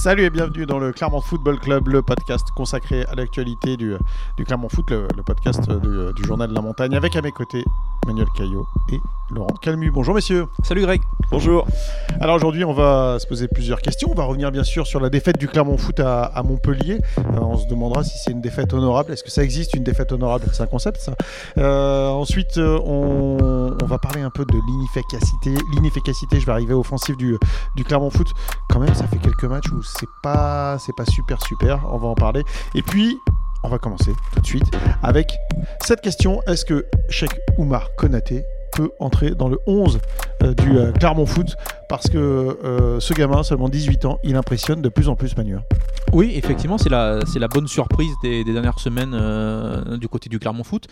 Salut et bienvenue dans le Clermont Football Club, le podcast consacré à l'actualité du, du Clermont Foot, le, le podcast du, du, Journal de la Montagne, avec à mes côtés Manuel Caillot et Laurent Calmu. Bonjour messieurs. Salut Greg. Bonjour. Alors aujourd'hui, on va se poser plusieurs questions. On va revenir bien sûr sur la défaite du Clermont Foot à, à Montpellier. Euh, on se demandera si c'est une défaite honorable. Est-ce que ça existe une défaite honorable? C'est un concept ça. Euh, ensuite, on, on, va parler un peu de l'inefficacité. L'inefficacité, je vais arriver offensive du, du Clermont Foot. Quand même, ça fait quelques matchs où c'est pas, c'est pas super super. On va en parler. Et puis, on va commencer tout de suite avec cette question. Est-ce que Cheikh Oumar Konaté peut entrer dans le 11 euh, du euh, Clermont Foot parce que euh, ce gamin, seulement 18 ans, il impressionne de plus en plus Manu. Oui, effectivement, c'est la, la bonne surprise des, dernières semaines euh, du côté du Clermont Foot.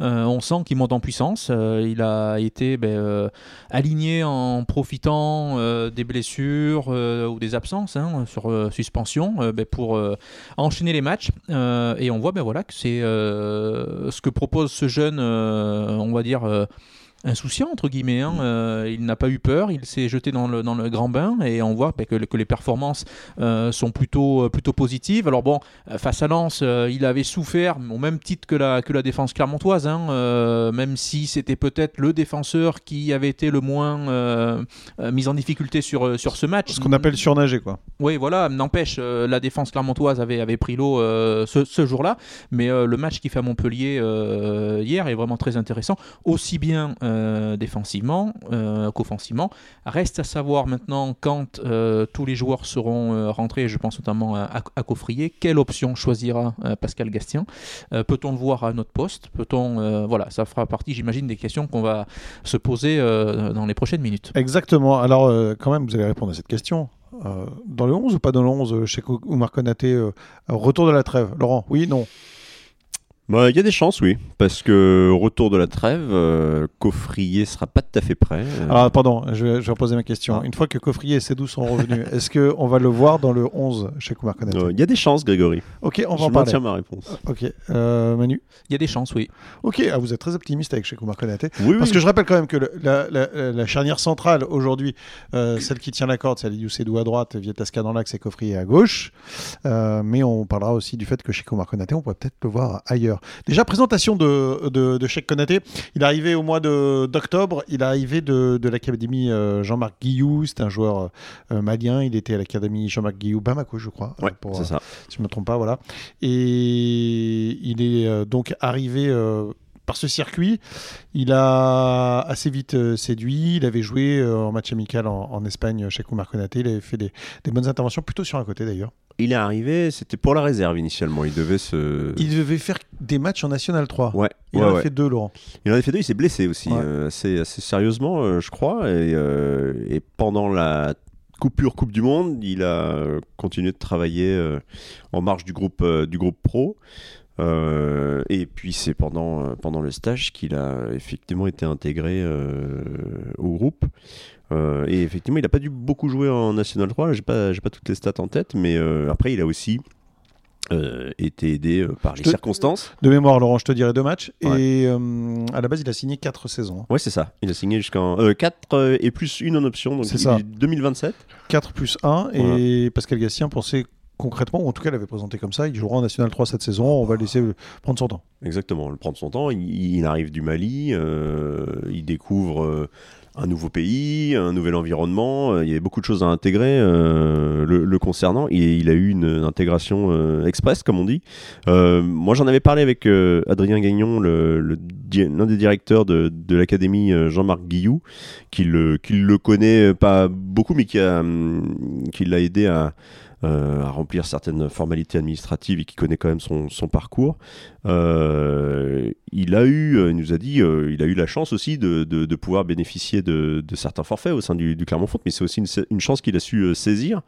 Euh, on sent qu'il monte en puissance. Euh, il a été ben, aligné en profitant des blessures ou des absences hein, sur suspension ben, pour enchaîner les matchs. et on voit ben, voilà, que c'est ce que propose ce jeune, on va dire insouciant entre guillemets. Hein. Euh, il n'a pas eu peur, il s'est jeté dans le, dans le grand bain et on voit bah, que, que, les performances euh, sont plutôt, plutôt positives. Alors bon, face à Lens, euh, il avait souffert au même titre que la, que la défense clermontoise, hein, euh, même si c'était peut-être le défenseur qui avait été le moins euh, mis en difficulté sur, sur ce match. Ce qu'on appelle surnager quoi. Oui, voilà, n'empêche, la défense clermontoise avait, avait pris l'eau ce, ce jour-là, mais le match qui fait à Montpellier hier est vraiment très intéressant, aussi bien euh, défensivement euh, qu'offensivement. Reste à savoir maintenant quand euh, tous les joueurs seront rentrés, je pense notamment à, à, Coffrier, quelle option choisira Pascal Gastien. Peut-on le voir à notre poste? Peut-on voilà, ça fera partie, j'imagine, des questions qu'on va se poser dans les prochaines minutes. Exactement. Alors quand même, vous allez répondre à cette question. dans le 11 ou pas dans le 11 chez Oumar Konaté Retour de la trêve. Laurent, oui, non? Il bah, y a des chances, oui, parce que retour de la trêve, euh, Coffrier sera pas tout à fait prêt. Ah, pardon, je vais, je vais reposer ma question. Ah. Une fois que Coffrier et Sédou sont revenus, est-ce qu'on va le voir dans le 11 chez Koumar Konaté Il euh, y a des chances, Grégory. Ok, on va je en parler. Je ma réponse. Ok, euh, Manu? Il y a des chances, oui. Ok, ah, vous êtes très optimiste avec chez. Oui, parce oui. que je rappelle quand même que le, la, la, la, charnière centrale aujourd'hui, euh, celle qui tient la corde, c'est Aliou Sédou à droite, Vietasca dans l'axe et Coffrier à gauche. Euh, mais on parlera aussi du fait que chez on pourrait peut-être le voir ailleurs. Déjà, présentation de, de, de Cheikh Konaté. Il est arrivé au mois d'octobre. Il est arrivé de, de l'académie euh, Jean-Marc Guillou. C'est un joueur euh, malien. Il était à l'académie Jean-Marc Guillou Bamako, je crois. Ouais, pour, c'est ça. Si je ne me trompe pas, voilà. Et il est euh, donc arrivé par ce circuit. Il a assez vite euh, séduit. Il avait joué euh, en match amical en, en Espagne chez Koumar Konaté. Il avait fait des, des, bonnes interventions, plutôt sur un côté d'ailleurs. Il est arrivé, c'était pour la réserve initialement. Il devait se. Il devait faire des matchs en National 3. Ouais. Il ouais, en a ouais. fait deux, Laurent. Il en a fait deux. Il s'est blessé aussi, Ouais. euh, assez, assez sérieusement, euh, je crois. Et, euh, et pendant la coupure Coupe du Monde, il a euh, continué de travailler euh, en marge du groupe, euh, du groupe pro. Euh, et puis c'est pendant, euh, pendant le stage qu'il a effectivement été intégré euh, au groupe. Euh, et effectivement, il n'a pas dû beaucoup jouer en National 3. J'ai pas, j'ai pas toutes les stats en tête, mais après, il a aussi euh, été aidé euh, par les te- circonstances. De mémoire, Laurent, je te dirais deux matchs. Ouais. Et euh, à la base, il a signé quatre saisons. Ouais, c'est ça. Il a signé jusqu'en 4 et plus une en option, donc C'est ça. 2027. 4 plus 1. Et Pascal Gastien pensait concrètement, ou en tout cas, l'avait présenté comme ça, il jouera en National 3 cette saison. On va le laisser prendre son temps. Exactement, le prendre son temps. Il, il arrive du Mali, euh, il découvre euh, un nouveau pays, un nouvel environnement. euh, Il y a beaucoup de choses à intégrer euh, le, le concernant. Et il a eu une, intégration euh, express, comme on dit. Euh, moi, j'en avais parlé avec euh, Adrien Gagnon, le- le l'un des directeurs de, de l'académie euh, Jean-Marc Guillou, qui le, qui le connaît pas beaucoup, mais qui a, hum, qui l'a aidé à euh, à remplir certaines formalités administratives et qui connaît quand même son, parcours. Il a eu, euh, il nous a dit, euh, il a eu la chance aussi de, de, de pouvoir bénéficier de, de certains forfaits au sein du, du Clermont Foot, mais c'est aussi une, une chance qu'il a su euh, saisir.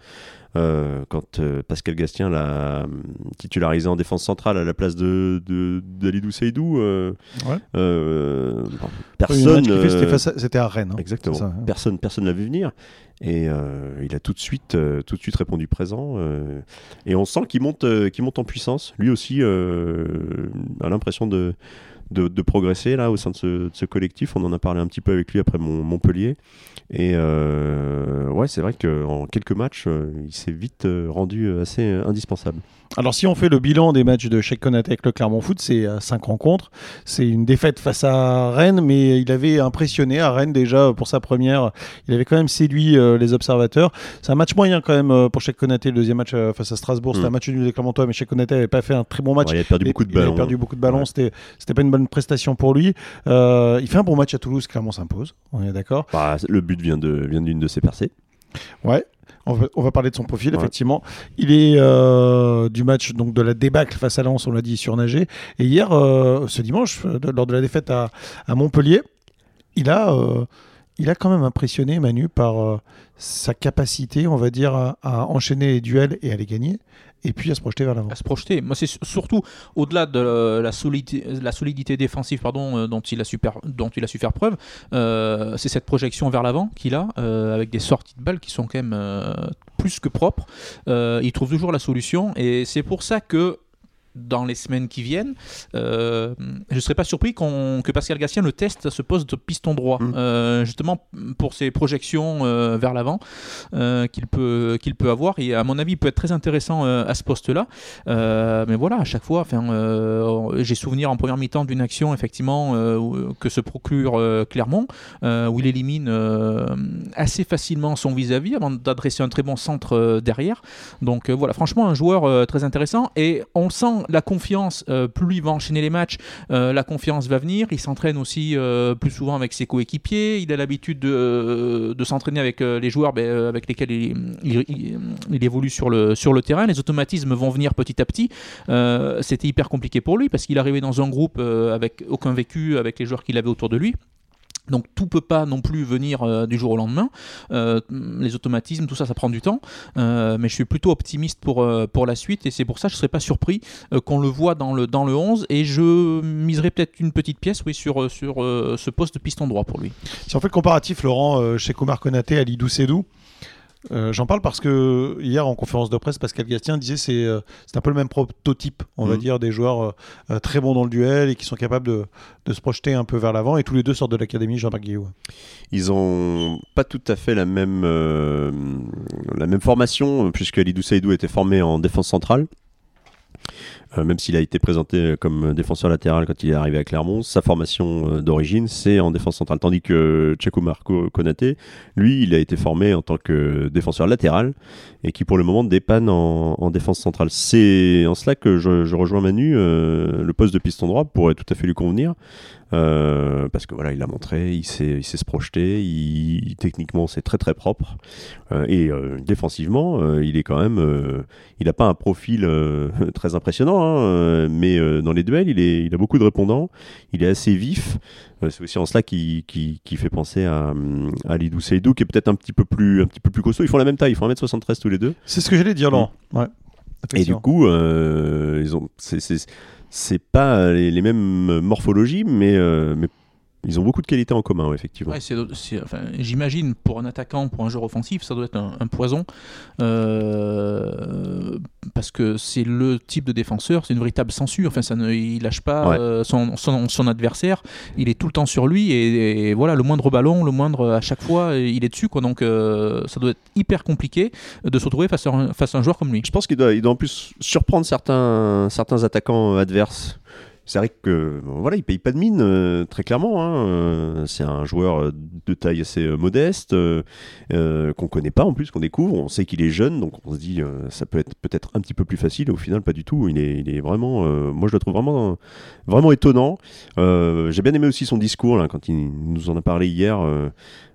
Euh, quand Pascal Gastien l'a hum, titularisé en défense centrale à la place de, d'Alidou Seydou, Ouais. personne. c'était à- Rennes. hein. Exactement. Ça, hein. Personne, personne l'a vu venir. Et il a tout de suite, tout de suite répondu présent. et on sent qu'il monte, qu'il monte en puissance. Lui aussi a l'impression de, de, progresser là au sein de ce, collectif. On en a parlé un petit peu avec lui après mon, Montpellier. Et ouais, c'est vrai qu'en quelques matchs, il s'est vite rendu assez indispensable. Alors si on fait le bilan des matchs de Cheikh Konaté avec le Clermont Foot, c'est 5 rencontres. C'est une défaite face à Rennes, mais il avait impressionné à Rennes déjà pour sa première. Il avait quand même séduit les observateurs. C'est un match moyen quand même pour Cheikh Konaté, le deuxième match face à Strasbourg. C'était un mm. match nul des Clermontois, mais Cheikh Konaté n'avait pas fait un très bon match. il a perdu beaucoup de ballons. Il a perdu beaucoup de ballons. C'était pas une bonne prestation pour lui. il fait un bon match à Toulouse, Clermont s'impose. On est d'accord. Bah, le but vient d'une vient de ses percées. Ouais. On va, parler de son profil, effectivement. Il est euh, du match donc de la débâcle face à Lens, on l'a dit, surnagé. Et hier, euh, ce dimanche, lors de la défaite à, Montpellier, il a, euh, il a quand même impressionné Manu par sa capacité, on va dire, à, enchaîner les duels et à les gagner et puis à se projeter vers l'avant. À se projeter. Moi, c'est surtout au-delà de la solidité, la solidité défensive pardon, euh, dont, il a su dont il a su faire preuve, euh, c'est cette projection vers l'avant qu'il a, euh, avec des sorties de balles qui sont quand même plus que propres. il trouve toujours la solution, et c'est pour ça que dans les semaines qui viennent, euh, je ne serais pas surpris que Pascal Gassien le teste à ce poste de piston droit, mm. euh, justement pour ses projections euh, vers l'avant qu'il peut, qu'il peut avoir. Et à mon avis, il peut être très intéressant à ce poste-là. mais voilà, à chaque fois, j'ai souvenir en première mi-temps d'une action, effectivement, que se procure Clermont, où il élimine assez facilement son vis-à-vis avant d'adresser un très bon centre derrière. Donc voilà, franchement, un joueur très intéressant. Et on le la confiance, euh, plus il va enchaîner les matchs, euh, la confiance va venir. Il s'entraîne aussi euh, plus souvent avec ses coéquipiers. Il a l'habitude de, s'entraîner avec les joueurs ben, avec lesquels il, évolue sur le terrain. Les automatismes vont venir petit à petit. C'était hyper compliqué pour lui parce qu'il arrivait dans un groupe avec aucun vécu avec les joueurs qu'il avait autour de lui. Donc tout peut pas non plus venir euh, du jour au lendemain. Euh, les automatismes, tout ça, ça prend du temps. Euh, mais je suis plutôt optimiste pour, pour la suite et c'est pour ça que je ne serais pas surpris qu'on le voit dans le, dans le 11 et je miserai peut-être une petite pièce oui, sur, sur ce poste de piston droit pour lui. Si on fait le comparatif, Laurent, chez Komar Konaté, Ali Doucedou, euh, j'en parle parce que hier en conférence de presse, Pascal Gastien disait c'est euh, c'est un peu le même prototype, on va mhm. dire, des joueurs euh, très bons dans le duel et qui sont capables de, de se projeter un peu vers l'avant. Et tous les deux sortent de l'académie Jean-Marc Guillaume. Ils ont pas tout à fait la même, la même formation, puisque Alidou Saïdou était formé en défense centrale. Euh, même s'il a été présenté comme défenseur latéral quand il est arrivé à Clermont, sa formation euh, d'origine, c'est en défense centrale. Tandis que Checo Marco Konaté, lui, il a été formé en tant que défenseur latéral et qui pour le moment dépanne en, défense centrale. C'est en cela que je, rejoins Manu, euh, le poste de piston droit pourrait tout à fait lui convenir. Euh, parce que voilà, il a montré, il sait, il sait se projeter, il, techniquement c'est très très propre euh, et euh, défensivement, il est quand même, il n'a pas un profil très impressionnant, hein, mais dans les duels, il, est, il a beaucoup de répondants, il est assez vif. c'est aussi en cela qui, qui, qui fait penser à, à Lidou Seydou, qui est peut-être un petit peu plus un petit peu plus costaud. Ils font la même taille, ils font 1m73 tous les deux. C'est ce que j'allais dire, Laurent. Ouais. Et du coup, ils ont, c'est, c'est pas les, mêmes morphologies, mais, euh, mais ils ont beaucoup de qualités en commun, effectivement. J'imagine pour un attaquant, pour un joueur offensif, ça doit être un, poison. Euh, parce que c'est le type de défenseur, c'est une véritable censure. Enfin, ça ne, il lâche pas euh, son, son, adversaire, il est tout le temps sur lui. Et, voilà, le moindre ballon, le moindre à chaque fois, il est dessus. Quoi. Donc euh, ça doit être hyper compliqué de se retrouver face à un, face à un joueur comme lui. Je pense qu'il doit, il doit en plus surprendre certains, certains attaquants adverses c'est vrai que voilà, il paye pas de mine euh, très clairement. Hein, euh, c'est un joueur euh, de taille assez modeste qu'on connaît pas en plus, qu'on découvre. On sait qu'il est jeune, donc on se dit ça peut être peut-être un petit peu plus facile. Au final, pas du tout. Il est, il est vraiment, moi je le trouve vraiment vraiment étonnant. J'ai bien aimé aussi son discours quand il nous en a parlé hier.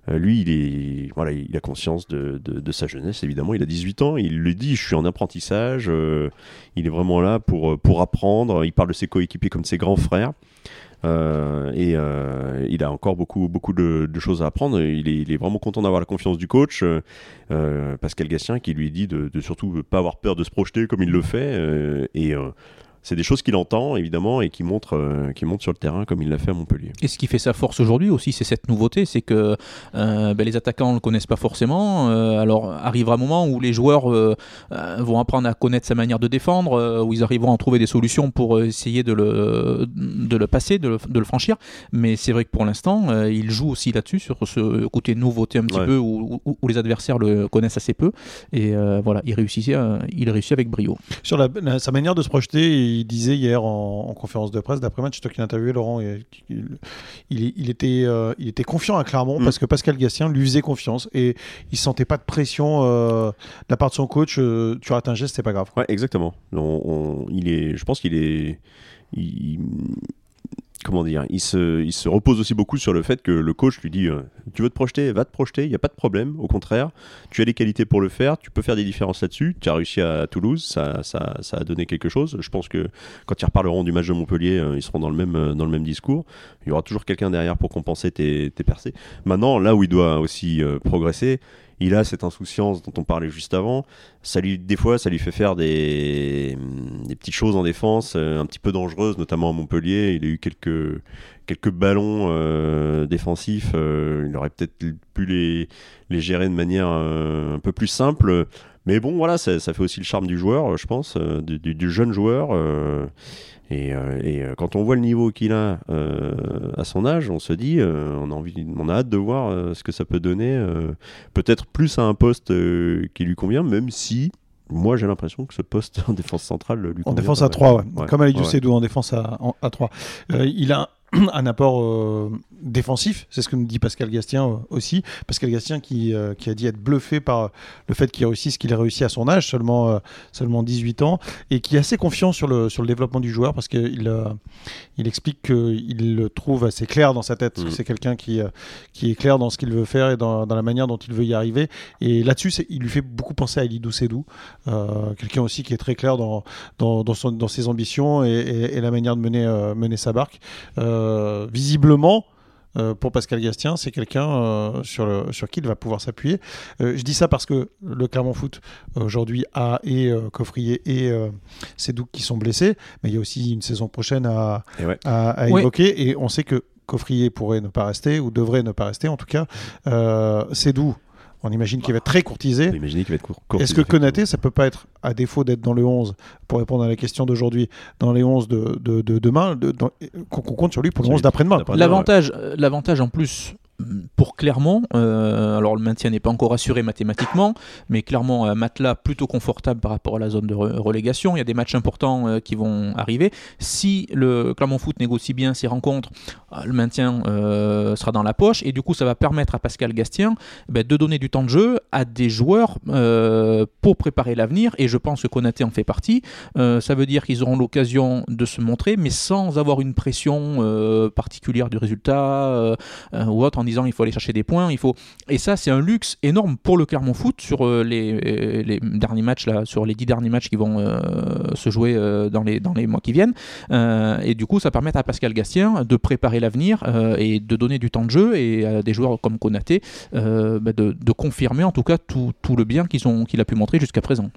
Euh, lui, il, est, voilà, il a conscience de, sa jeunesse, évidemment. Il a 18 ans, il le dit, je suis en apprentissage, euh, il est vraiment là pour, euh, pour apprendre. Il parle de ses coéquipiers comme de ses grands frères. et il a encore beaucoup, beaucoup de, choses à apprendre. Il est, il est vraiment content d'avoir la confiance du coach, Pascal Gatien, qui lui dit de, de surtout pas avoir peur de se projeter comme il le fait. et c'est des choses qu'il entend évidemment et qui montre, euh, qui montre sur le terrain comme il l'a fait à Montpellier. Et ce qui fait sa force aujourd'hui aussi, c'est cette nouveauté, c'est que euh, ben, les attaquants ne le connaissent pas forcément. Euh, alors arrivera un moment où les joueurs vont apprendre à connaître sa manière de défendre, où ils arriveront à trouver des solutions pour essayer de le, de le passer, de le, de le franchir. Mais c'est vrai que pour l'instant, il joue aussi là-dessus, sur ce côté nouveauté un petit peu, où, où, les adversaires le connaissent assez peu. Et voilà, il réussit, il réussit avec brio. Sur la, sa manière de se projeter, il disait hier en, conférence de presse, d'après match, toi qui l'as interviewé, Laurent, il, il, était, euh, il était confiant à Clermont mm. parce que Pascal Gastien lui faisait confiance et il sentait pas de pression euh, de la part de son coach. Euh, tu rates un geste, c'est pas grave. Ouais, exactement. il est, je pense qu'il est comment dire, il se, il se repose aussi beaucoup sur le fait que le coach lui dit euh, Tu veux te projeter, va te projeter, il n'y a pas de problème. Au contraire, tu as les qualités pour le faire, tu peux faire des différences là-dessus. Tu as réussi à Toulouse, ça, ça, ça, a donné quelque chose. Je pense que quand ils reparleront du match de Montpellier, euh, ils seront dans le, même, euh, dans le même discours. Il y aura toujours quelqu'un derrière pour compenser tes, tes percées. Maintenant, là où il doit aussi progresser, il a cette insouciance dont on parlait juste avant. Ça lui, des fois, ça lui fait faire des, petites choses en défense, euh, un petit peu dangereuses, notamment à Montpellier. Il a eu quelques, quelques ballons euh, défensifs. Euh, il aurait peut-être pu les, gérer de manière un peu plus simple. Mais bon, voilà, ça, fait aussi le charme du joueur, je pense, du, jeune joueur. Et, euh, euh, quand on voit le niveau qu'il a euh, à son âge, on se dit, on a envie, on a hâte de voir ce que ça peut donner. Peut-être plus à un poste qui lui convient, même si moi j'ai l'impression que ce poste en défense centrale lui convient. En défense à 3, ouais. comme Aliou ouais. en défense à, à 3. il a un apport euh, défensif, c'est ce que nous dit Pascal Gastien euh, aussi. Pascal Gastien qui, euh, qui, a dit être bluffé par le fait qu'il réussisse ce qu'il a réussi à son âge, seulement, seulement 18 ans, et qui est assez confiant sur le, sur le développement du joueur parce qu'il il explique qu'il le trouve assez clair dans sa tête. Mm. C'est quelqu'un qui, qui est clair dans ce qu'il veut faire et dans, dans, la manière dont il veut y arriver. Et là-dessus, il lui fait beaucoup penser à Elidou Sedou, quelqu'un aussi qui est très clair dans, dans, dans, son, dans ses ambitions et, et, la manière de mener, mener sa barque. Euh, visiblement, euh, pour Pascal Gastien, c'est quelqu'un euh, sur, sur qui il va pouvoir s'appuyer. je dis ça parce que le Clermont Foot aujourd'hui a et Coffrier et Cédou qui sont blessés, mais il y a aussi une saison prochaine à, à, évoquer et on sait que Coffrier pourrait ne pas rester ou devrait ne pas rester en tout cas. Cédou on imagine qu'il va être très courtisé. Est-ce que Konaté, ça peut pas être, à défaut d'être dans le 11, pour répondre à la question d'aujourd'hui, dans les 11 de, demain, qu'on compte sur lui pour le 11 d'après-demain. L'avantage, l'avantage en plus, pour Clermont, euh, alors le maintien n'est pas encore assuré mathématiquement, mais clairement un matelas plutôt confortable par rapport à la zone de relégation. Il y a des matchs importants euh, qui vont arriver. Si le Clermont Foot négocie bien ses rencontres, euh, le maintien sera dans la poche et du coup ça va permettre à Pascal Gastien ben, de donner du temps de jeu à des joueurs pour préparer l'avenir et je pense que Konaté en fait partie. ça veut dire qu'ils auront l'occasion de se montrer mais sans avoir une pression particulière du résultat ou autre disant il faut aller chercher des points, il faut et ça c'est un luxe énorme pour le Clermont Foot sur euh, les, euh, les, derniers matchs là, sur les dix derniers matchs qui vont euh, se jouer dans les dans les mois qui viennent. et du coup ça permet à Pascal Gastien de préparer l'avenir et de donner du temps de jeu et à des joueurs comme Konaté bah, de, de, confirmer en tout cas tout, tout le bien qu'ils ont qu'il a pu montrer jusqu'à présent.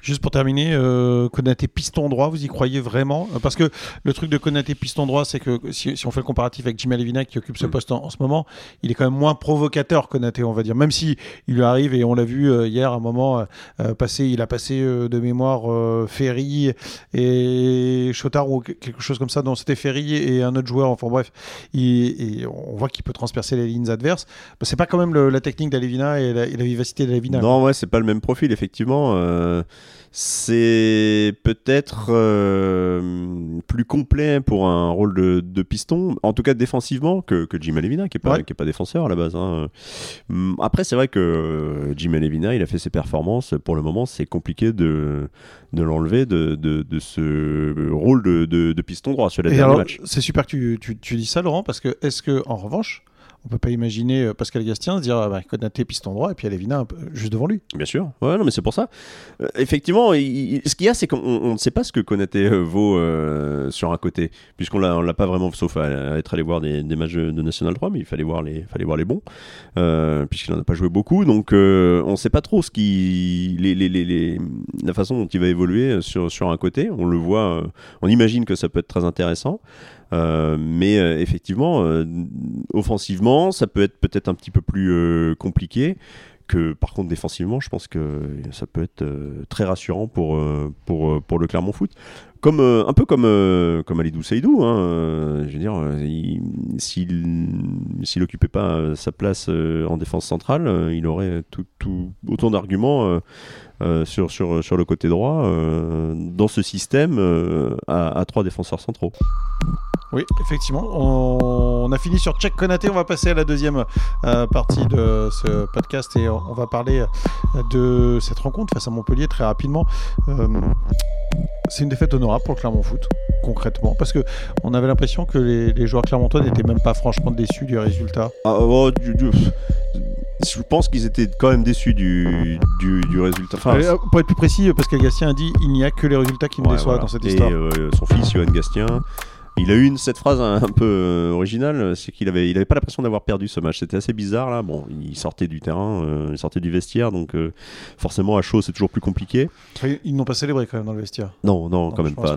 Juste pour terminer, euh, Konaté piston droit, vous y croyez vraiment? Parce que le truc de Konaté piston droit, c'est que si, on fait le comparatif avec Jim Alevina qui occupe ce mm. poste en, ce moment, il est quand même moins provocateur Konaté, on va dire. Même si il lui arrive et on l'a vu euh, hier à un moment euh, euh, passer, il a passé de mémoire Ferry et Chotard ou quelque chose comme ça. Non, c'était Ferry et un autre joueur. Enfin bref, et on voit qu'il peut transpercer les lignes adverses. Bah, c'est pas quand même la technique d'Alevina et, la, vivacité d'Alevina. Non, ouais, c'est pas le même profil effectivement c'est peut-être euh, plus complet pour un rôle de, piston, en tout cas défensivement, que, Jim Alevina, qui n'est pas, pas défenseur à la base. Hein. Hum, après, c'est vrai que Jim Alevina, il a fait ses performances. Pour le moment, c'est compliqué de, de l'enlever de, de, ce rôle de, piston droit sur la dernière match. C'est super que tu, tu, tu dis ça, Laurent, parce que est-ce que, en revanche, on peut pas imaginer euh, Pascal Gastien se dire ah bah, Konaté piston droit et puis Alevina peu- juste devant lui. Bien sûr. Ouais, non, mais c'est pour ça. Euh, effectivement, ce qu'il y a, c'est qu'on on ne sait pas ce que Konaté euh, vaut euh, sur un côté, puisqu'on l'a, l'a pas vraiment, sauf à, être allé voir des, des matchs de National 3, mais il fallait voir les, fallait voir les bons, euh, puisqu'il n'en a pas joué beaucoup. Donc, euh, on ne sait pas trop ce qui, la façon dont il va évoluer sur, sur un côté. On le voit, euh, on imagine que ça peut être très intéressant. Euh, mais euh, effectivement, euh, offensivement, ça peut être peut-être un petit peu plus compliqué que par contre défensivement, je pense que ça peut être euh, très rassurant pour, euh, pour, pour le Clermont Foot. Comme, euh, un peu comme, euh, comme Alidou Seydou, hein, euh, je veux dire, euh, il- s'il s'il occupait pas sa place en défense centrale, il aurait tout, autant d'arguments sur, sur, sur le côté droit dans ce système à, trois défenseurs centraux. Oui, effectivement. On, a fini sur Check Konaté. On va passer à la deuxième partie de ce podcast et on va parler de cette rencontre face à Montpellier très rapidement. Euh, c'est une défaite honorable pour le Clermont Foot, concrètement, parce que on avait l'impression que les, les joueurs clermontois n'étaient même pas franchement déçus du résultat. Ah, oh, du- du- je pense qu'ils étaient quand même déçus du, du, du résultat. Enfin, Euh, pour être plus précis, Pascal Gastien a dit il n'y a que les résultats qui me Ouais, déçoivent voilà. dans cette Et, histoire. euh, son fils, Johan Gastien, il a eu une, cette phrase un, un peu euh, originale, c'est qu'il avait, il avait pas l'impression d'avoir perdu ce match. C'était assez bizarre là. Bon, il sortait du terrain, euh, il sortait du vestiaire, donc euh, forcément à chaud c'est toujours plus compliqué. Ils n'ont pas célébré quand même dans le vestiaire. Non, non, quand même pas.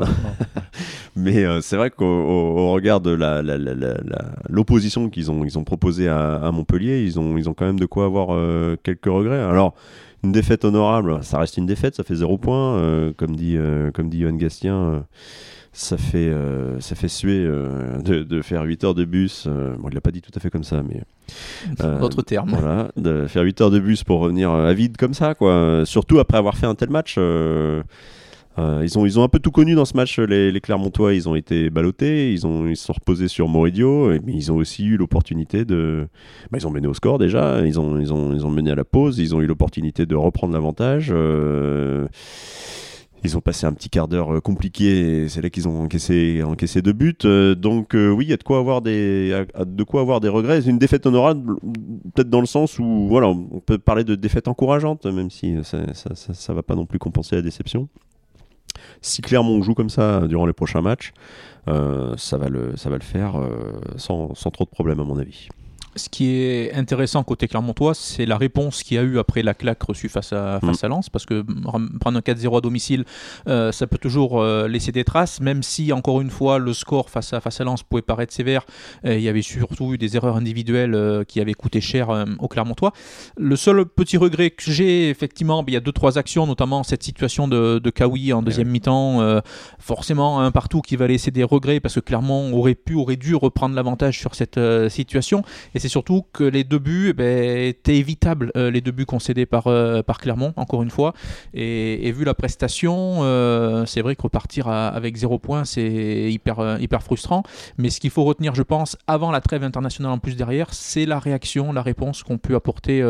Mais euh, c'est vrai qu'au au- au regard de la- la- la- la- la- l'opposition qu'ils ont, ils ont proposé à, à Montpellier, ils ont, ils ont quand même de quoi avoir euh, quelques regrets. Alors, une défaite honorable, ça reste une défaite, ça fait zéro point. euh, comme, dit, euh, comme dit Johan Gastien, euh, ça, fait, euh, ça fait suer euh, de, de faire 8 heures de bus. euh, bon, il l'a pas dit tout à fait comme ça, mais. euh, D'autres termes. voilà, de faire 8 heures de bus pour revenir euh, à vide comme ça, quoi. Euh, Surtout après avoir fait un tel match. euh, euh, ils, ont, ils ont un peu tout connu dans ce match, les, les Clermontois. Ils ont été ballottés, ils, ont, ils se sont reposés sur Moridio, mais ils ont aussi eu l'opportunité de. bah, ils ont mené au score déjà, ils ont, ils, ont, ils ont mené à la pause, ils ont eu l'opportunité de reprendre l'avantage. Ils ont passé un petit quart d'heure euh, compliqué et c'est là qu'ils ont encaissé, deux buts. Euh, donc euh, oui, il y a de quoi avoir des, de quoi avoir des regrets. Une défaite honorable, peut-être dans le sens où voilà, on peut parler de défaite encourageante, même si ça, ça va pas non plus compenser la déception. Si Clermont joue comme ça durant les prochains matchs, ça, va le, faire sans, sans trop de problèmes à mon avis. Ce qui est intéressant côté Clermontois, c'est la réponse qu'il y a eu après la claque reçue face à, face à Lens, parce que prendre un 4-0 à domicile, euh, ça peut toujours euh, laisser des traces, même si, encore une fois, le score face à, face à Lens pouvait paraître sévère, euh, il y avait surtout eu des erreurs individuelles euh, qui avaient coûté cher euh, aux Clermontois. Le seul petit regret que j'ai, effectivement, ben, il y a deux, trois actions, notamment cette situation de, de Kawi en deuxième mi-temps, euh, forcément un partout qui va laisser des regrets, parce que Clermont aurait pu, aurait dû reprendre l'avantage sur cette euh, situation. Et c'est surtout que les deux buts eh ben, étaient évitables, euh, les deux buts concédés par, euh, par Clermont, encore une fois. Et, vu la prestation, euh, c'est vrai que repartir avec zéro point, c'est hyper, hyper frustrant. Mais ce qu'il faut retenir, je pense, avant la trêve internationale en plus derrière, c'est la réaction, la réponse qu'ont pu apporter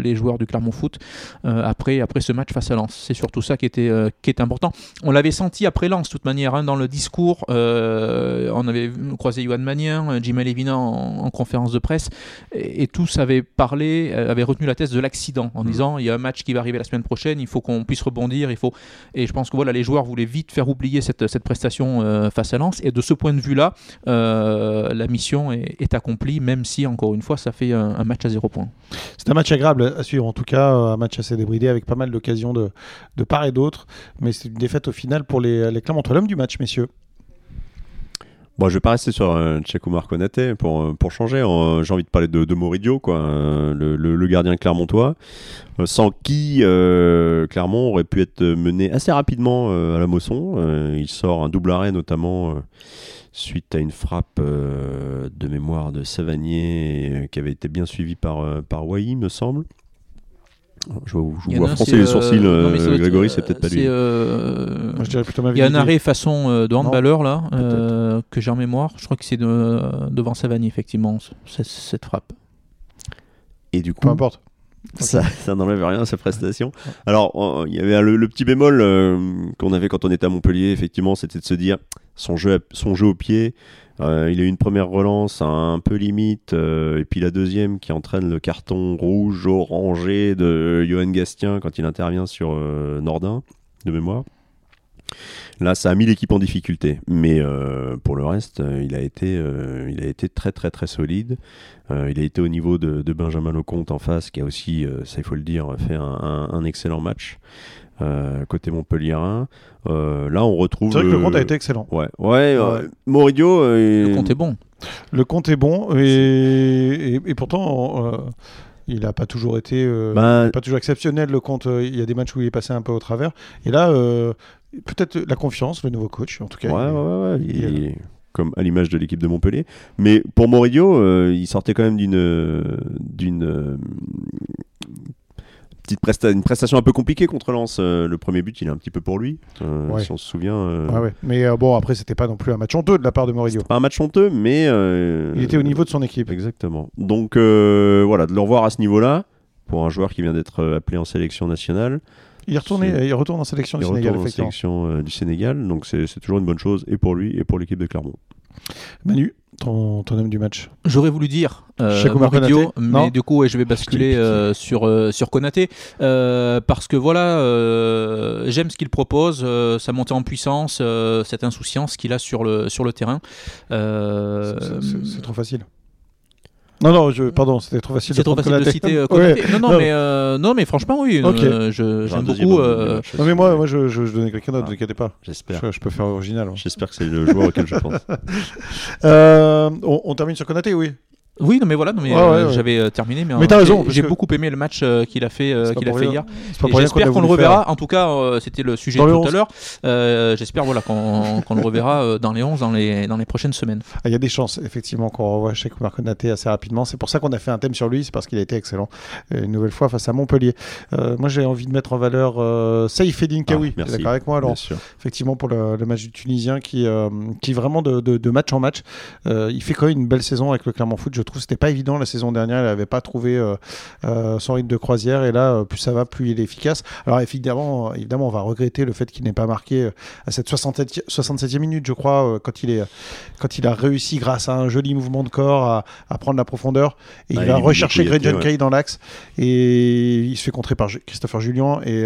les joueurs du Clermont Foot après, après ce match face à Lens. C'est surtout ça qui était, qui est important. On l'avait senti après Lens, de toute manière, hein, dans le discours. on avait croisé Yohan Magnin, Jim Levina en conférence de presse, et, et tous avaient parlé, euh, avaient retenu la thèse de l'accident, en disant il y a un match qui va arriver la semaine prochaine, il faut qu'on puisse rebondir, il faut. Et je pense que voilà, les joueurs voulaient vite faire oublier cette, cette prestation euh, face à Lens. Et de ce point de vue-là, euh, la mission est, est accomplie, même si, encore une fois, ça fait un, un match à zéro point. C'est un match agréable à suivre, en tout cas, un match assez débridé avec pas mal d'occasions de, de part et d'autre. Mais c'est une défaite au final pour les, les Clermontois. L'homme du match, messieurs. Bon, je vais pas rester sur euh, Konaté pour, euh, pour changer. Euh, J'ai envie de parler de, de Moridio, quoi, euh, le, gardien clermontois, euh, sans qui Clermont aurait pu être mené assez rapidement à la Mosson. Il sort un double arrêt, notamment suite à une frappe de mémoire de Savanier qui avait été bien suivie par, par me semble. Je, vois- je Il y en vois a un, froncer les euh, sourcils, euh, être, Grégory, euh, c'est peut-être pas lui. euh, Moi, je dirais plutôt ma Il y a un arrêt façon euh, de handballeur là, euh, que j'ai en mémoire. Je crois que c'est de- devant Savani, effectivement, cette, frappe. Et du Peu coup, Ça, ça n'enlève rien à sa prestation. Alors, il y avait le, petit bémol euh, qu'on avait quand on était à Montpellier, effectivement, c'était de se dire son jeu, son jeu au pied. Euh, il a eu une première relance un peu limite, euh, et puis la deuxième qui entraîne le carton rouge orangé de Johan Gastien quand il intervient sur Nordin, de mémoire. Là, ça a mis l'équipe en difficulté. Mais euh, pour le reste, euh, il, a été, euh, il a été très, très, très solide. il a été au niveau de, Benjamin Lecomte en face, qui a aussi, ça il faut le dire, fait un, excellent match. côté Montpellierin. là, on retrouve. C'est vrai que le compte a été excellent. Ouais, ouais. Moridio. Le compte est bon. Le compte est bon et, et, pourtant. Il n'a pas toujours été, bah, pas toujours exceptionnel le compte. Il y a des matchs où il est passé un peu au travers. Et là, peut-être la confiance, le nouveau coach, en tout cas. Ouais, ouais, ouais. comme à l'image de l'équipe de Montpellier. Mais pour Moridio, euh, il sortait quand même d'une d'une euh, petite une prestation un peu compliquée contre Lens. Euh, le premier but, il est un petit peu pour lui, si on se souvient. Ouais, mais bon, après, c'était pas non plus un match honteux de la part de Moridio. Pas un match honteux, mais il était au niveau de son équipe. Exactement. Donc voilà, de le revoir à ce niveau-là pour un joueur qui vient d'être appelé en sélection nationale. Il, il retourne en sélection du Sénégal, en sélection euh, du Sénégal, donc c'est toujours une bonne chose, et pour lui, et pour l'équipe de Clermont. Manu, ton, ton homme du match J'aurais voulu dire euh, mais du coup, je vais basculer euh, sur, euh, sur Konaté, parce que voilà, j'aime ce qu'il propose, sa montée en puissance, cette insouciance qu'il a sur le, sur le terrain. C'est trop facile. Non, non, je, pardon, c'était trop facile. C'est trop facile de citer euh, Non, non, Mais, euh, non, mais franchement, oui. Euh, j'aime beaucoup. Non, mais moi, moi je, je, je donnais quelqu'un d'autre, ne ah, pas. J'espère. Je, peux faire original. J'espère que c'est le joueur auquel je pense. on, on, termine sur Konaté, oui. Oui, non mais voilà, non, mais euh, j'avais euh, terminé. Mais, mais raison. J'ai beaucoup aimé le match euh, qu'il a fait, qu'il a fait hier. J'espère qu'on le reverra. En tout cas, c'était le sujet de tout à l'heure. J'espère voilà qu'on le reverra dans les 11 dans les dans les prochaines semaines. Ah, il y a des chances effectivement qu'on revoie Cheikh Oumar Konaté assez rapidement. C'est pour ça qu'on a fait un thème sur lui, c'est parce qu'il a été excellent une nouvelle fois face à Montpellier. moi, j'ai envie de mettre en valeur euh, Saïfedine Kawi. Ah, d'accord avec moi alors Effectivement pour le, match du Tunisien qui qui vraiment de, de, match en match, il fait quand même une belle saison avec le Clermont Foot. Je trouve que c'était pas évident la saison dernière. Il n'avait pas trouvé euh, euh, son rythme de croisière. Et là, euh, plus ça va, plus il est efficace. Alors évidemment, évidemment on va regretter le fait qu'il n'ait pas marqué à cette 67, 67e minute, je crois, quand, il est, quand il a réussi, grâce à un joli mouvement de corps, à, prendre la profondeur. Et bah, il va rechercher Greg John Kay dans l'axe. Et il se fait contrer par Christopher Julien. Et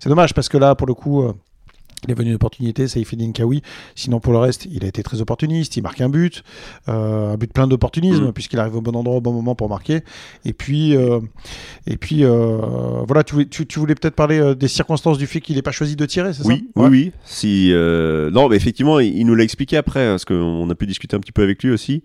c'est dommage parce que là, pour le coup il est venu une opportunité, Saïfedine Kawi. Sinon, pour le reste, il a été très opportuniste. Il marque un but, euh, un but plein d'opportunisme, mm. puisqu'il arrive au bon endroit au bon moment pour marquer. Et puis, euh, et puis euh, voilà, tu, tu, voulais peut-être parler des circonstances du fait qu'il n'ait pas choisi de tirer, c'est ça? Oui, oui. Si, non, mais effectivement, il, il nous l'a expliqué après, parce qu'on a pu discuter un petit peu avec lui aussi.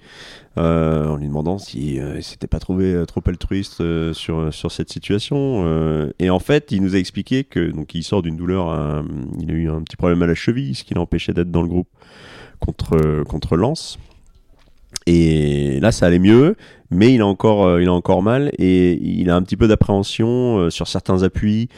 Euh, en lui demandant si euh, s'était pas trouvé euh, trop altruiste sur, sur cette situation. et en fait, il nous a expliqué que donc il sort d'une douleur, il a eu un petit problème à la cheville, ce qui l'a empêché d'être dans le groupe contre, contre Lens. Et là, ça allait mieux, mais il a encore, euh, il a encore mal et il a un petit peu d'appréhension euh, sur certains appuis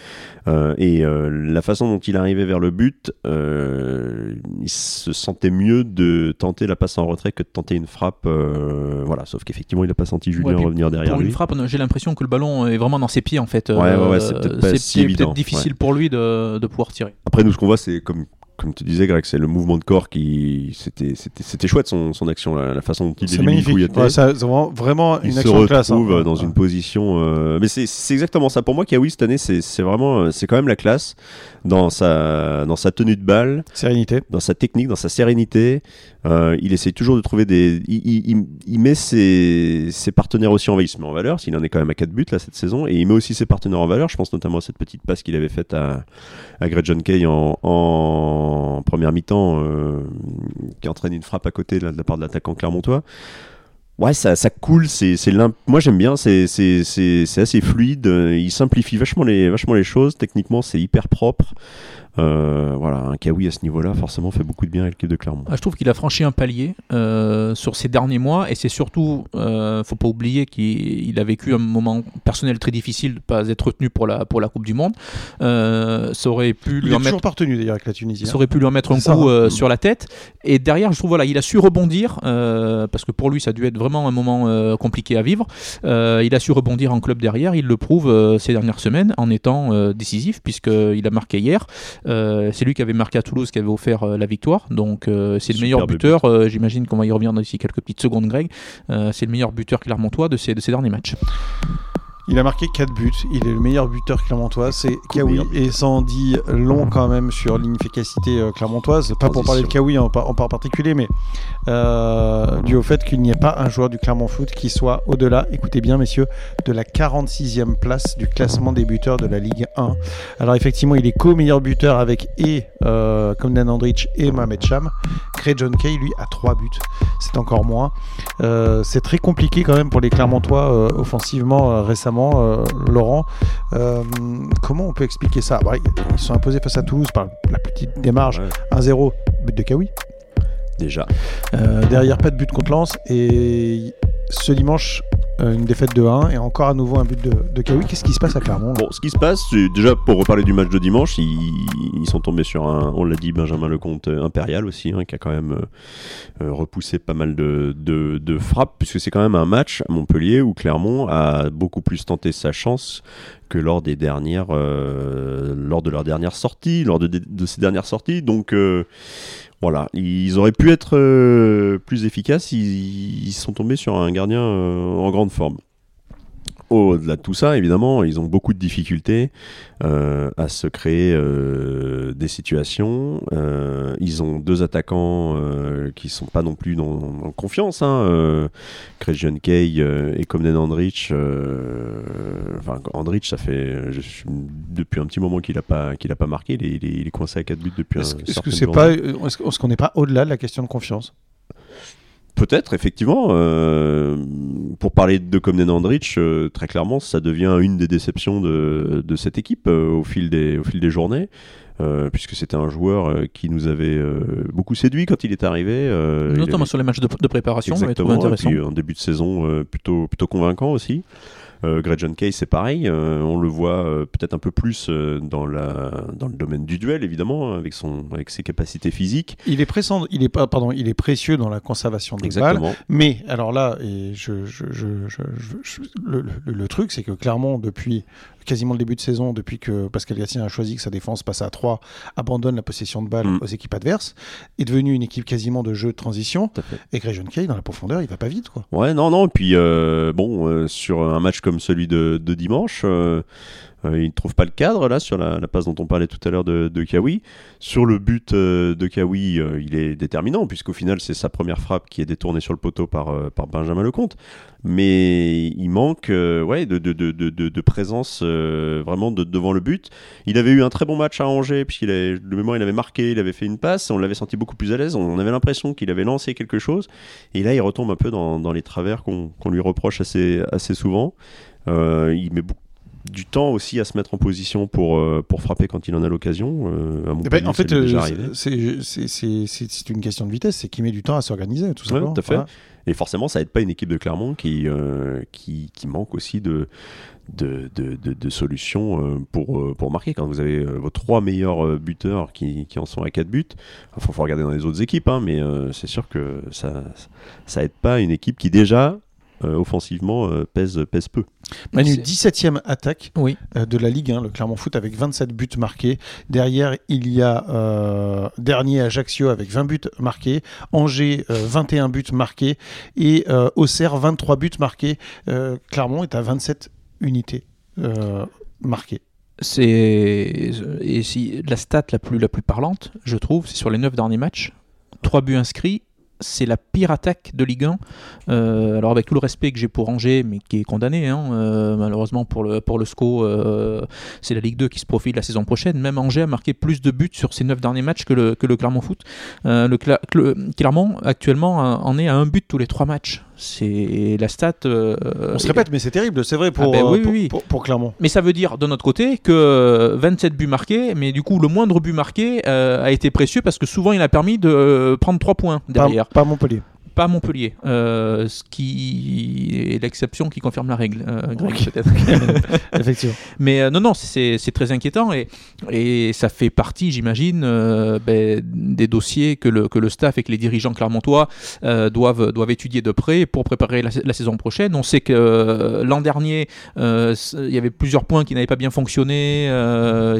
euh, et la façon dont il arrivait vers le but, il se sentait mieux de tenter la passe en retrait que de tenter une frappe. voilà, sauf qu'effectivement, il n'a pas senti Julien revenir derrière pour lui. une frappe, j'ai l'impression que le ballon est vraiment dans ses pieds en fait. Ouais, ouais, c'est peut-être difficile pour lui de, de pouvoir tirer. Après, nous, ce qu'on voit, c'est comme comme tu disais, Greg, c'est le mouvement de corps qui. C'était, c'était, chouette son, son action, la, façon dont il c'est magnifique. Ouais, c'est vraiment une il action se classe. Hein. se retrouve dans une position. Euh, mais c'est, c'est exactement ça. Pour moi, Kawi, cette année, c'est, c'est vraiment. Euh, c'est quand même la classe dans sa, dans sa tenue de balle. Sérénité. Dans sa technique, dans sa sérénité. Euh, il essaie toujours de trouver des. Il, met ses, partenaires aussi en envahissement en valeur, s'il en est quand même à 4 buts là cette saison. Et il met aussi ses partenaires en valeur. Je pense notamment à cette petite passe qu'il avait faite à, Greg John Kay en, première mi-temps, euh, qui entraîne une frappe à côté de la, part de l'attaquant clermontois. Ouais, ça, coule, c'est, moi j'aime bien, c'est, assez fluide, il simplifie vachement les, vachement les choses, techniquement c'est hyper propre. Euh, voilà, un Kawi à ce niveau-là, forcément, fait beaucoup de bien à l'équipe de Clermont. Ah, je trouve qu'il a franchi un palier euh, sur ces derniers mois et c'est surtout, euh, faut pas oublier qu'il a vécu un moment personnel très difficile de ne pas être retenu pour la, pour la Coupe du Monde. Euh, ça aurait pu Il lui est en toujours mettre. pas retenu d'ailleurs avec la Tunisie. Ça hein. aurait pu lui en mettre un ça, coup euh, hein. sur la tête. Et derrière, je trouve, voilà, il a su rebondir euh, parce que pour lui, ça a dû être vraiment un moment euh, compliqué à vivre. Euh, il a su rebondir en club derrière. Il le prouve euh, ces dernières semaines en étant euh, décisif puisqu'il a marqué hier. Euh, c'est lui qui avait marqué à Toulouse, qui avait offert euh, la victoire. Donc euh, c'est le meilleur buteur. Euh, J'imagine qu'on va y revenir d'ici quelques petites secondes, Greg. Euh, c'est le meilleur buteur clermontois de ces, de ces derniers matchs. Il a marqué 4 buts. Il est le meilleur buteur clermontois. C'est Kawi. Et ça en dit long quand même sur l'inefficacité clermontoise. Pas pour parler de Kawi en, en particulier, mais euh, dû au fait qu'il n'y ait pas un joueur du Clermont Foot qui soit au-delà, écoutez bien messieurs, de la 46e place du classement des buteurs de la Ligue 1. Alors effectivement, il est co-meilleur buteur avec et euh, Komnan Andrich et Mohamed Cham. Craig John Kay, lui, a 3 buts. C'est encore moins. Euh, c'est très compliqué quand même pour les Clermontois euh, offensivement euh, récemment. euh, Laurent, Euh, comment on peut expliquer ça? Bah, Ils sont imposés face à Toulouse par la petite démarche Ouais, 1-0, but de Kawi. Déjà. Euh, derrière, pas de but contre Lens. Et ce dimanche, euh, une défaite de 1 et encore à nouveau un but de, de Kawi. Qu'est-ce qui se passe à Clermont Bon, ce qui se passe, déjà pour reparler du match de dimanche, ils, ils sont tombés sur un, on l'a dit, Benjamin Lecomte euh, impérial aussi, hein, qui a quand même euh, repoussé pas mal de, de, de frappes, puisque c'est quand même un match à Montpellier où Clermont a beaucoup plus tenté sa chance que lors des dernières, lors de leur dernière sortie, lors de, de ces dernières sorties. Donc voilà, ils auraient pu être euh, plus efficaces. Ils, sont tombés sur un gardien euh, en grande forme. Au-delà de tout ça, évidemment, ils ont beaucoup de difficultés euh, à se créer euh, des situations. Euh, ils ont deux attaquants qui sont pas non plus dans, en confiance. Hein, Christian Kay et Komnen Andrich. enfin, Andrich, ça fait je suis- depuis un petit moment qu'il a pas qu'il a pas marqué. Il est, il est- il est coincé à 4 buts depuis Est-ce un est-ce que c'est pas, est-ce qu'on n'est pas au-delà de la question de confiance? Peut-être, effectivement. euh, pour parler de Komnen Andrich, euh, très clairement, ça devient une des déceptions de, de cette équipe euh, au, fil des, au fil des journées. puisque c'était un joueur qui nous avait beaucoup séduit quand il est arrivé. il Notamment avait- sur les matchs de, de préparation, trouvé Exactement, et intéressant. puis euh, en début de saison plutôt, plutôt convaincant aussi. Euh, Greg John Kay, c'est pareil. euh, on le voit euh, peut-être un peu plus dans, la, dans le domaine du duel, évidemment, hein, avec, son, avec ses capacités physiques. Il est pressant, il est pardon, il est précieux dans la conservation de balles. Exactement. Mais alors là, et je, je- je- je- je- je- le, le- le truc, c'est que clairement, depuis quasiment le début de saison, depuis que Pascal Gatien a choisi que sa défense passe à 3, abandonne la possession de balles Mm. aux équipes adverses, est devenu une équipe quasiment de jeu de transition. Et Greg John Kay, dans la profondeur, il va pas vite, quoi. Ouais, non, non. Et puis, euh, bon, euh, sur un match comme celui de, de dimanche, euh, il ne trouve pas le cadre, là, sur la, passe dont on parlait tout à l'heure de, de Kawi. Sur le but euh, de Kawi, euh, il est déterminant, puisqu'au final, c'est sa première frappe qui est détournée sur le poteau par, euh, Benjamin Lecomte. Mais il manque euh, ouais, de, présence euh, vraiment de, devant le but. Il avait eu un très bon match à Angers, puisqu'il avait, mémoire, il avait marqué, il avait fait une passe, on l'avait senti beaucoup plus à l'aise, on avait l'impression qu'il avait lancé quelque chose. Et là, il retombe un peu dans, les travers qu'on lui reproche assez, souvent. Euh, il met beaucoup du temps aussi à se mettre en position pour, euh, pour frapper quand il en a l'occasion. Euh, Eh ben, en fait, euh, c'est- une question de vitesse, c'est qu'il met du temps à s'organiser, tout Ouais, simplement. tout à fait. Voilà. Et forcément, ça aide pas une équipe de Clermont qui, euh, qui, qui manque aussi de, de, de, de- de solutions pour, pour marquer. Quand vous avez vos trois meilleurs buteurs qui, qui en sont à 4 buts, il faut, faut regarder dans les autres équipes, hein, mais c'est sûr que ça, ça aide pas une équipe qui déjà, euh, offensivement, euh, pèse, pèse peu. Manu, C'est- 17e attaque Oui. euh, de la Ligue 1, le Clermont Foot avec 27 buts marqués. Derrière, il y a euh, dernier Ajaccio avec 20 buts marqués, Angers euh, 21 buts marqués et euh, Auxerre 23 buts marqués. Euh, Clermont est à 27 unités euh, marquées. C'est et si la stat la plus la plus parlante, je trouve, c'est sur les 9 derniers matchs, 3 buts inscrits. C'est la pire attaque de Ligue 1. Euh, alors avec tout le respect que j'ai pour Angers, mais qui est condamné, hein, euh, malheureusement pour le pour SCO, euh, c'est la Ligue 2 qui se profile la saison prochaine. Même Angers a marqué plus de buts sur ces 9 derniers matchs que le, Clermont Foot. Le, Clermont actuellement en est à un but tous les 3 matchs. C'est la stat. euh, On se répète, mais c'est terrible, c'est vrai pour, Ah ben euh, oui, pour, oui, oui. pour- pour Clermont. Mais ça veut dire, de notre côté, que 27 buts marqués, mais du coup, le moindre but marqué euh, a été précieux parce que souvent, il a permis de euh, prendre 3 points Pas, derrière. pas Montpellier. Pas Montpellier. Euh, ce qui est l'exception qui confirme la règle, euh, Greg, Ok. peut-être. Effectivement. Mais euh, non, non, c'est très inquiétant et, et ça fait partie, j'imagine, ben, des dossiers que le, que le staff et que les dirigeants clermontois doivent, doivent étudier de près pour préparer la, la saison prochaine. On sait que l'an dernier, il y avait plusieurs points qui n'avaient pas bien fonctionné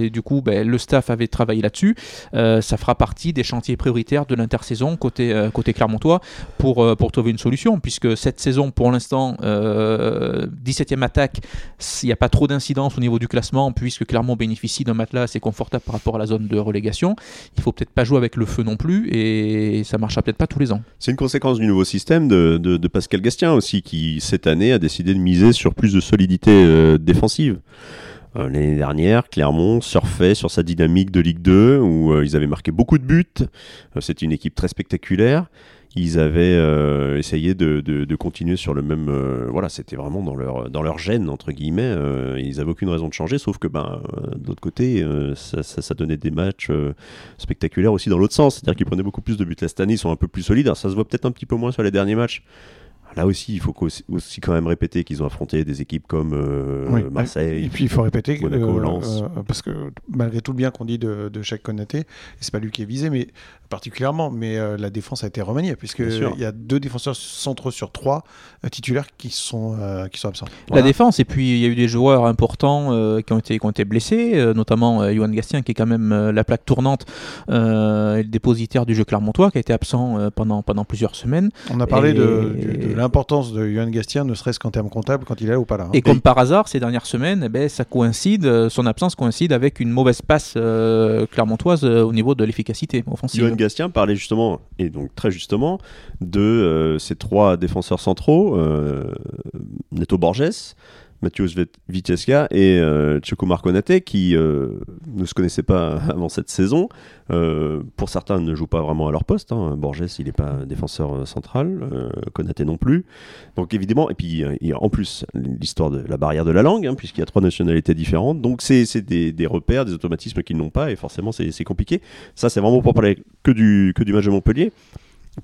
et du coup, ben, le staff avait travaillé là-dessus. Ça fera partie des chantiers prioritaires de l'intersaison côté, côté clermontois pour, euh, pour trouver une solution, puisque cette saison, pour l'instant, euh, 17e attaque, il n'y a pas trop d'incidence au niveau du classement, puisque Clermont bénéficie d'un matelas assez confortable par rapport à la zone de relégation. Il faut peut-être pas jouer avec le feu non plus, et ça marchera peut-être pas tous les ans. C'est une conséquence du nouveau système de, Pascal Gastien aussi, qui cette année a décidé de miser sur plus de solidité euh, défensive. Euh, L'année dernière, Clermont surfait sur sa dynamique de Ligue 2, où ils avaient marqué beaucoup de buts. Euh, C'était une équipe très spectaculaire. Ils avaient euh, essayé de, continuer sur le même. euh, voilà, c'était vraiment dans leur, dans leur gène, entre guillemets. euh, ils n'avaient aucune raison de changer, sauf que ben, de l'autre côté, ça, ça- ça donnait des matchs spectaculaires aussi dans l'autre sens. C'est-à-dire qu'ils prenaient beaucoup plus de buts. Là, cette ils sont un peu plus solides. Alors, ça se voit peut-être un petit peu moins sur les derniers matchs. Là aussi, il faut qu'aussi- aussi quand même répéter qu'ils ont affronté des équipes comme euh, Oui. Marseille. Et puis il faut répéter, que, Monaco, euh, Lens. euh, parce que malgré tout le bien qu'on dit de, de Cheikh Konaté, et c'est pas lui qui est visé, mais particulièrement, mais euh, la défense a été remaniée, puisque il y a deux défenseurs centraux sur trois euh, titulaires qui sont, euh, qui sont absents. La défense, et puis il y a eu des joueurs importants euh, qui, ont été, qui ont été blessés, euh, notamment euh, Johan Gastien, qui est quand même euh, la plaque tournante euh, et le dépositaire du jeu clermontois, qui a été absent euh, pendant, pendant plusieurs semaines. On a parlé Et- de, du- de l'importance de Johan Gastien, ne serait-ce qu'en termes comptables, quand il est là ou pas là. hein. Et comme par hasard, ces dernières semaines, eh ben, ça coïncide, euh, son absence coïncide avec une mauvaise passe euh, clermontoise euh, au niveau de l'efficacité offensive. Johan Gastien parlait justement, et donc très justement, de euh, ces trois défenseurs centraux, euh, Neto Borges, Mathieu Vitesca et euh, Choco Marconate, qui euh, ne se connaissaient pas avant cette saison. Euh, pour certains, ne jouent pas vraiment à leur poste. hein. Borges, il n'est pas défenseur euh, central, Konaté non plus. Donc évidemment, et puis il y a en plus l'histoire de la barrière de la langue, hein, puisqu'il y a trois nationalités différentes. Donc c'est des, des repères, des automatismes qu'ils n'ont pas, et forcément c'est compliqué. Ça, c'est vraiment pour parler que du, que du match de Montpellier.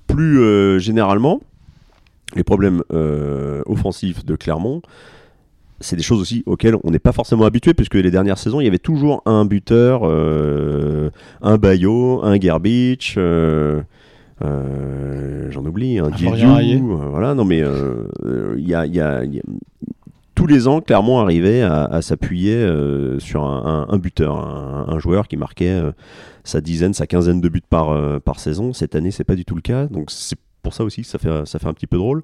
Plus généralement, les problèmes offensifs de Clermont, c'est des choses aussi auxquelles on n'est pas forcément habitué, puisque les dernières saisons, il y avait toujours un buteur, euh, un Bayo, un Gerbich, euh, euh, j'en oublie, un voilà, non mais il y a- il y a- il y a- tous les ans, Clermont arrivait à, à s'appuyer euh, sur un, un- un buteur, un, un joueur qui marquait euh, sa dizaine, sa quinzaine de buts par, euh, par saison. Cette année, c'est pas du tout le cas, donc c'est pour ça aussi ça fait, ça fait un petit peu drôle.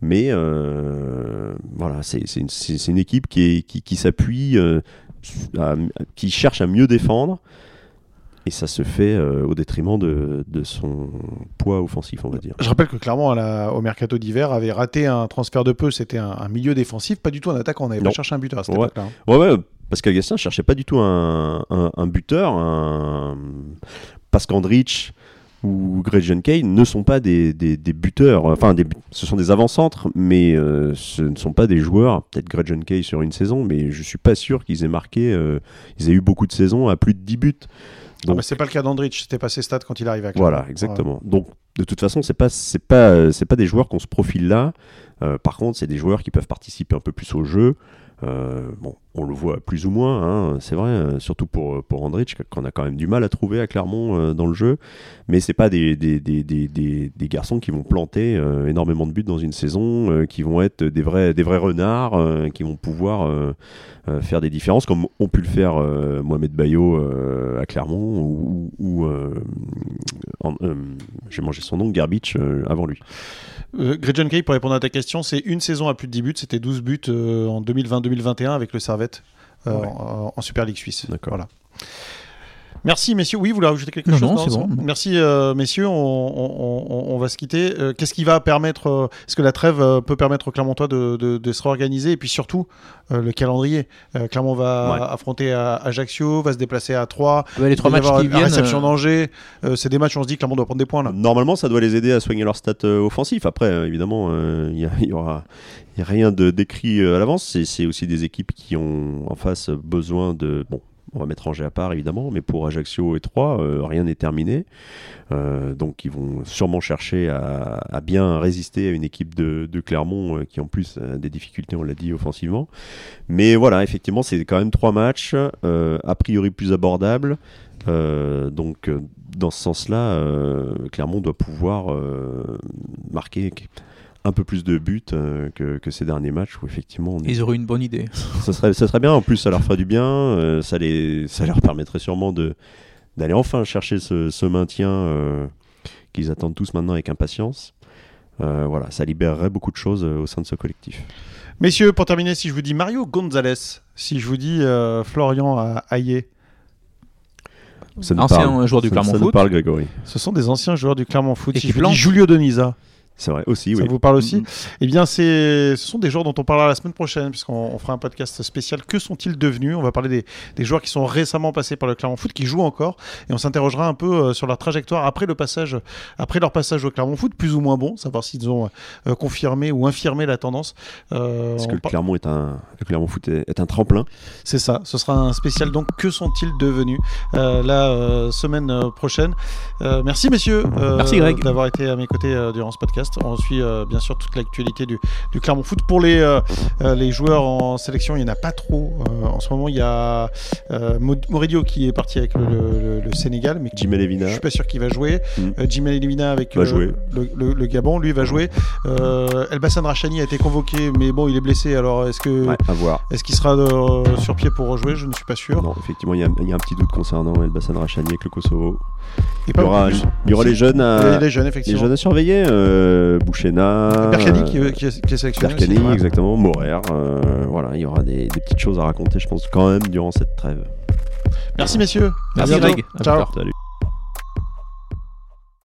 Mais euh, voilà, c'est une, une équipe qui, est- qui, qui s'appuie, euh, qui cherche à mieux défendre. Et ça se fait euh, au détriment de, de son poids offensif, on va dire. Je rappelle que clairement, la- au mercato d'hiver, avait raté un transfert de peu. C'était un, un milieu défensif, pas du tout un attaquant. On n'avait pas cherché un buteur à cette Ouais. époque-là. hein. Ouais, ouais, Pascal Gastien cherchait pas du tout un, un, un buteur. Un... Pascandrich ou Gretchen Kane ne sont pas des, des, des buteurs. Enfin, des, ce sont des avant-centres, mais euh, ce ne sont pas des joueurs. Peut-être Gretchen Kane sur une saison, mais je suis pas sûr qu'ils aient marqué. euh, ils aient eu beaucoup de saisons à plus de 10 buts. Ah Donc, bah, c'est pas le cas d'Andrich, c'était pas ses stats quand il arrivait à Clermont. voilà, exactement. Donc, de toute façon, c'est pas, c'est pas, euh, c'est pas des joueurs qu'on se profile là. Euh, par contre, c'est des joueurs qui peuvent participer un peu plus au jeu. Euh, bon, on le voit plus ou moins, hein, c'est vrai, euh, surtout pour, pour Andrich, qu'on a quand même du mal à trouver à Clermont euh, dans le jeu. Mais c'est pas des, des, des, des, des, garçons qui vont planter euh, énormément de buts dans une saison, euh, qui vont être des vrais, des vrais renards, euh, qui vont pouvoir euh, euh, faire des différences, comme ont pu le faire euh, Mohamed Bayo euh, à Clermont ou, ou, euh, euh, j'ai mangé son nom, Garbich euh, avant lui. Euh, Gretchen Kay, pour répondre à ta question, c'est une saison à plus de 10 buts. C'était 12 buts euh, en 2020-2021 avec le Servette euh, Ouais. en, en Super League suisse. D'accord. Voilà. Merci messieurs. Oui, vous voulez rajouter quelque Non, chose non, c'est bon. Merci euh, messieurs. On, on- on- on va se quitter. Euh, Qu'est-ce qui va permettre euh, Est-ce que la trêve euh, peut permettre aux Clermontois de, de- de se réorganiser et puis surtout euh, le calendrier? Euh, Clermont va Ouais. affronter à Ajaccio, va se déplacer à Troyes. Ouais, les trois Il va y matchs qui la viennent. réception d'Angers. Euh, c'est des matchs où on se dit que Clermont doit prendre des points là. Normalement, ça doit les aider à soigner leur stat euh, offensif. Après, euh, évidemment, euh, il y, aura il y a rien de décrit à l'avance. C'est- C'est aussi des équipes qui ont en face besoin de. Bon, on va mettre Angers à part, évidemment, mais pour Ajaccio et Troyes, euh, rien n'est terminé. Euh, donc, ils vont sûrement chercher à, bien résister à une équipe de, Clermont euh, qui, en plus, a des difficultés, on l'a dit, offensivement. Mais voilà, effectivement, c'est quand même trois matchs, a priori plus abordables. Donc, dans ce sens-là, Clermont doit pouvoir marquer un peu plus de buts euh, que, que ces derniers matchs où effectivement on est- Ils auraient une bonne idée. ça, serait, ça serait bien. En plus, ça leur ferait du bien. euh, ça, les, ça leur permettrait sûrement de d'aller enfin chercher ce, ce maintien euh, qu'ils attendent tous maintenant avec impatience. Euh, voilà, ça libérerait beaucoup de choses euh, au sein de ce collectif. Messieurs, pour terminer, si je vous dis Mario Gonzalez, si je vous dis euh, Florian Hayé, Ça nous Ancien parle. joueur du Ça- Clermont Ça nous Foot. parle, Grégory. ce sont des anciens joueurs du Clermont Foot. Et Si qui je vous dis. Julio Donisa, C'est vrai aussi, ça oui. vous parle aussi. Eh bien, ce sont des joueurs dont on parlera la semaine prochaine, puisqu'on on fera un podcast spécial. Que sont-ils devenus? On va parler des, des joueurs qui sont récemment passés par le Clermont Foot, qui jouent encore, et on s'interrogera un peu euh, sur leur trajectoire après le passage, après leur passage au Clermont Foot, plus ou moins bon, savoir s'ils ont euh, confirmé ou infirmé la tendance. Euh, Parce on que le par- Clermont est un, le Clermont Foot est, est un tremplin. C'est ça, ce sera un spécial donc que sont-ils devenus euh, la euh, semaine euh, prochaine? Euh, merci messieurs euh, Merci, Greg. d'avoir été à mes côtés euh, durant ce podcast. On suit euh, bien sûr toute l'actualité du, du Clermont Foot. Pour les, euh, euh, les joueurs en sélection, il n'y en a pas trop. En ce moment, il y a Mo- Moridio qui est parti avec le, le- le Sénégal, mais qui- Jim je Levina. suis pas sûr qu'il va jouer. Mm. Euh, Jim Elimina avec jouer. le, Gabon, lui va jouer. Euh, Elbassan Rachani a été convoqué, mais bon, il est blessé. Alors est-ce que Ouais, est-ce qu'il sera sur pied pour rejouer? Je ne suis pas sûr. Non, effectivement, il y, a- il y a un petit doute concernant Elbassan Rachani avec le Kosovo. Et Il y aura, il y aura les jeunes à, les jeunes, les jeunes à surveiller. Euh, Bouchena. Berkani qui, euh, qui est, qui est sélectionné. Berkani, aussi, exactement, Morer, euh, voilà, il y aura des, des petites choses à raconter, je pense, quand même, durant cette trêve. Merci messieurs. À Merci bientôt. Greg. Ciao. Salut.